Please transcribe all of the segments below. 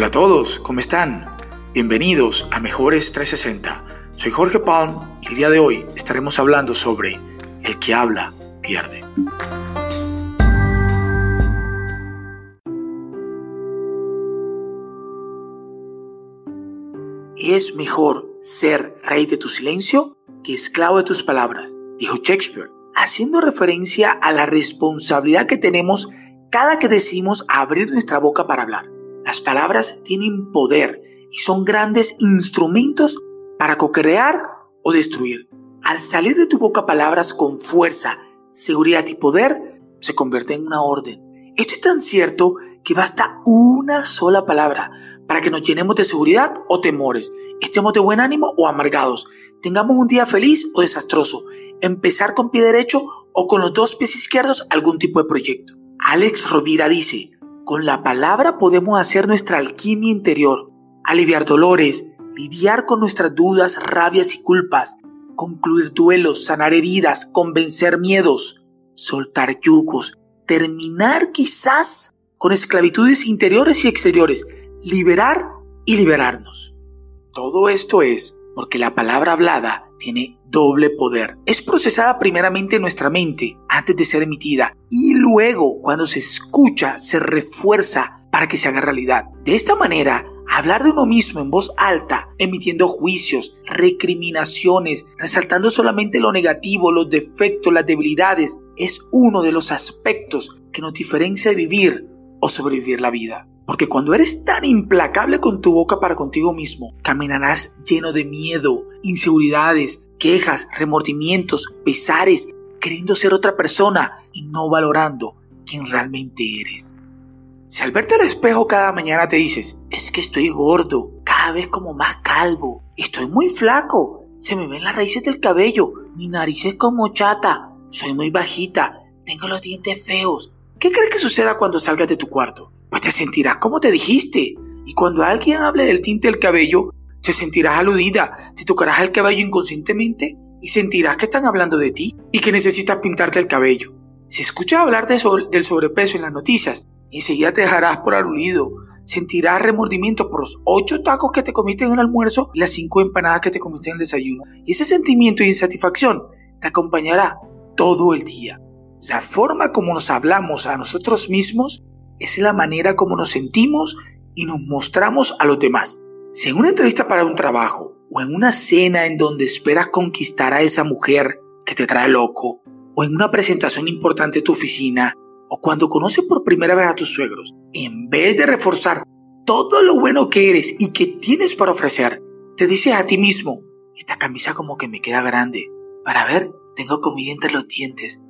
Hola a todos, ¿cómo están? Bienvenidos a Mejores 360. Soy Jorge Palm y el día de hoy estaremos hablando sobre el que habla pierde. Es mejor ser rey de tu silencio que esclavo de tus palabras, dijo Shakespeare, haciendo referencia a la responsabilidad que tenemos cada que decimos abrir nuestra boca para hablar. Las palabras tienen poder y son grandes instrumentos para co-crear o destruir. Al salir de tu boca palabras con fuerza, seguridad y poder, se convierte en una orden. Esto es tan cierto que basta una sola palabra para que nos llenemos de seguridad o temores, estemos de buen ánimo o amargados, tengamos un día feliz o desastroso, empezar con pie derecho o con los dos pies izquierdos algún tipo de proyecto. Alex Rovira dice, con la palabra podemos hacer nuestra alquimia interior, aliviar dolores, lidiar con nuestras dudas, rabias y culpas, concluir duelos, sanar heridas, convencer miedos, soltar yugos, terminar quizás con esclavitudes interiores y exteriores, liberar y liberarnos. Todo esto es porque la palabra hablada tiene doble poder. Es procesada primeramente en nuestra mente antes de ser emitida y luego cuando se escucha se refuerza para que se haga realidad. De esta manera, hablar de uno mismo en voz alta, emitiendo juicios, recriminaciones, resaltando solamente lo negativo, los defectos, las debilidades, es uno de los aspectos que nos diferencia de vivir o sobrevivir la vida. Porque cuando eres tan implacable con tu boca para contigo mismo, caminarás lleno de miedo, inseguridades, quejas, remordimientos, pesares, queriendo ser otra persona y no valorando quién realmente eres. Si al verte al espejo cada mañana te dices, es que estoy gordo, cada vez como más calvo, estoy muy flaco, se me ven las raíces del cabello, mi nariz es como chata, soy muy bajita, tengo los dientes feos. ¿Qué crees que suceda cuando salgas de tu cuarto? Pues te sentirás como te dijiste. Y cuando alguien hable del tinte del cabello, te sentirás aludida, te tocarás el cabello inconscientemente y sentirás que están hablando de ti y que necesitas pintarte el cabello. Si escuchas hablar de del sobrepeso en las noticias, enseguida te dejarás por aludido. Sentirás remordimiento por los ocho tacos que te comiste en el almuerzo y las cinco empanadas que te comiste en el desayuno. Y ese sentimiento de insatisfacción te acompañará todo el día. La forma como nos hablamos a nosotros mismos es la manera como nos sentimos y nos mostramos a los demás. Si en una entrevista para un trabajo o en una cena en donde esperas conquistar a esa mujer que te trae loco, o en una presentación importante de tu oficina, o cuando conoces por primera vez a tus suegros, en vez de reforzar todo lo bueno que eres y que tienes para ofrecer, te dices a ti mismo, esta camisa como que me queda grande. Para ver, tengo comida entre los dientes.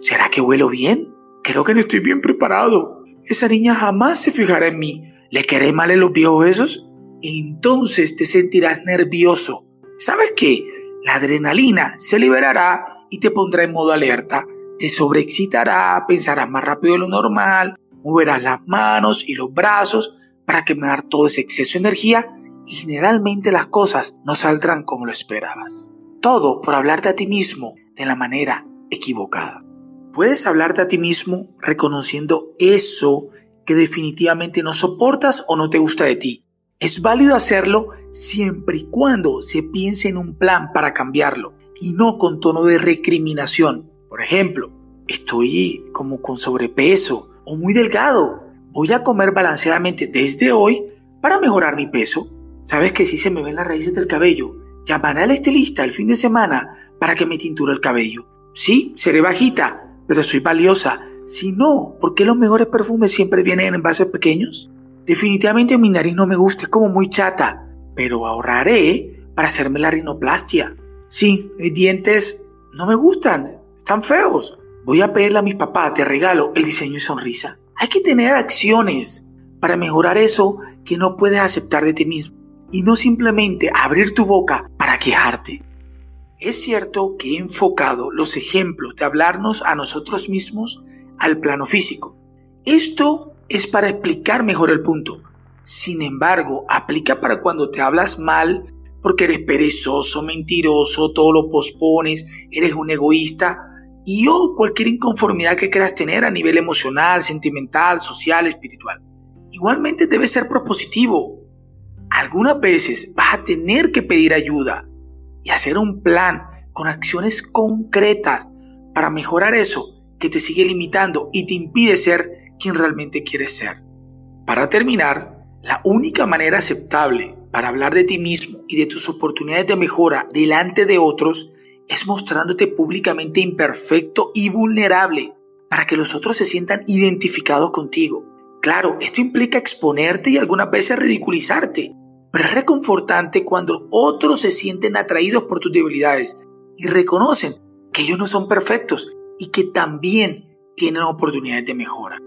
¿Será que huelo bien? Creo que no estoy bien preparado esa niña jamás se fijará en mí. ¿Le queré mal en los viejos besos? Entonces te sentirás nervioso. ¿Sabes qué? La adrenalina se liberará y te pondrá en modo alerta. Te sobreexcitará, pensarás más rápido de lo normal, moverás las manos y los brazos para quemar todo ese exceso de energía y generalmente las cosas no saldrán como lo esperabas. Todo por hablarte a ti mismo de la manera equivocada. Puedes hablarte a ti mismo reconociendo eso que definitivamente no soportas o no te gusta de ti. Es válido hacerlo siempre y cuando se piense en un plan para cambiarlo y no con tono de recriminación. Por ejemplo, estoy como con sobrepeso o muy delgado. Voy a comer balanceadamente desde hoy para mejorar mi peso. Sabes que si se me ven las raíces del cabello, llamaré al estilista el fin de semana para que me tinture el cabello. Sí, seré bajita, pero soy valiosa. Si no, ¿por qué los mejores perfumes siempre vienen en envases pequeños? Definitivamente mi nariz no me gusta, es como muy chata, pero ahorraré para hacerme la rinoplastia. Sí, mis dientes no me gustan, están feos. Voy a pedirle a mis papás, te regalo el diseño y sonrisa. Hay que tener acciones para mejorar eso que no puedes aceptar de ti mismo y no simplemente abrir tu boca para quejarte. Es cierto que he enfocado los ejemplos de hablarnos a nosotros mismos al plano físico. Esto es para explicar mejor el punto. Sin embargo, aplica para cuando te hablas mal porque eres perezoso, mentiroso, todo lo pospones, eres un egoísta y o cualquier inconformidad que quieras tener a nivel emocional, sentimental, social, espiritual. igualmente debe ser propositivo. Algunas veces vas a tener que pedir ayuda y hacer un plan con acciones concretas para mejorar eso que te sigue limitando y te impide ser quien realmente quieres ser. Para terminar, la única manera aceptable para hablar de ti mismo y de tus oportunidades de mejora delante de otros es mostrándote públicamente imperfecto y vulnerable para que los otros se sientan identificados contigo. Claro, esto implica exponerte y algunas veces ridiculizarte, pero es reconfortante cuando otros se sienten atraídos por tus debilidades y reconocen que ellos no son perfectos y que también tienen oportunidades de mejora.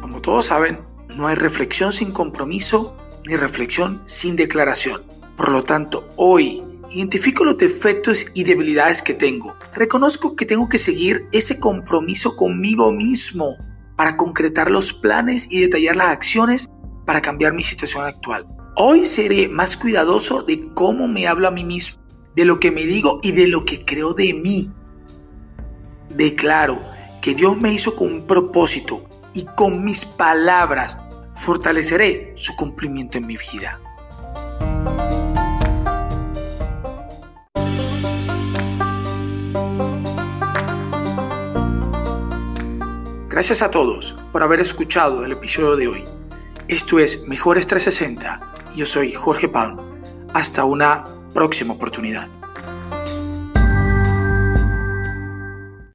Como todos saben, no hay reflexión sin compromiso ni reflexión sin declaración. Por lo tanto, hoy identifico los defectos y debilidades que tengo. Reconozco que tengo que seguir ese compromiso conmigo mismo para concretar los planes y detallar las acciones para cambiar mi situación actual. Hoy seré más cuidadoso de cómo me hablo a mí mismo, de lo que me digo y de lo que creo de mí. Declaro que Dios me hizo con un propósito y con mis palabras fortaleceré su cumplimiento en mi vida. Gracias a todos por haber escuchado el episodio de hoy. Esto es Mejores 360. Yo soy Jorge Palm. Hasta una próxima oportunidad.